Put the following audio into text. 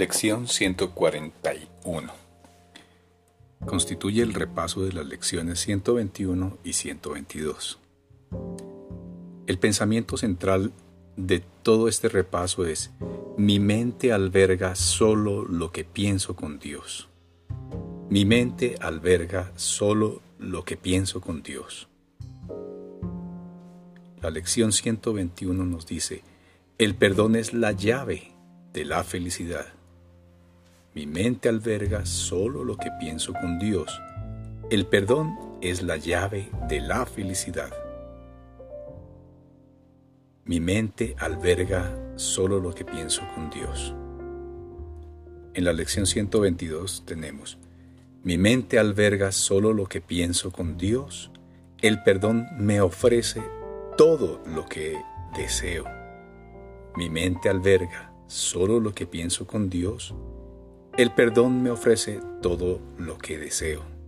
Lección 141. Constituye el repaso de las lecciones 121 y 122. El pensamiento central de todo este repaso es, mi mente alberga solo lo que pienso con Dios. Mi mente alberga solo lo que pienso con Dios. La lección 121 nos dice, el perdón es la llave de la felicidad. Mi mente alberga solo lo que pienso con Dios. El perdón es la llave de la felicidad. Mi mente alberga solo lo que pienso con Dios. En la lección 122 tenemos, mi mente alberga solo lo que pienso con Dios. El perdón me ofrece todo lo que deseo. Mi mente alberga solo lo que pienso con Dios el perdón me ofrece todo lo que deseo.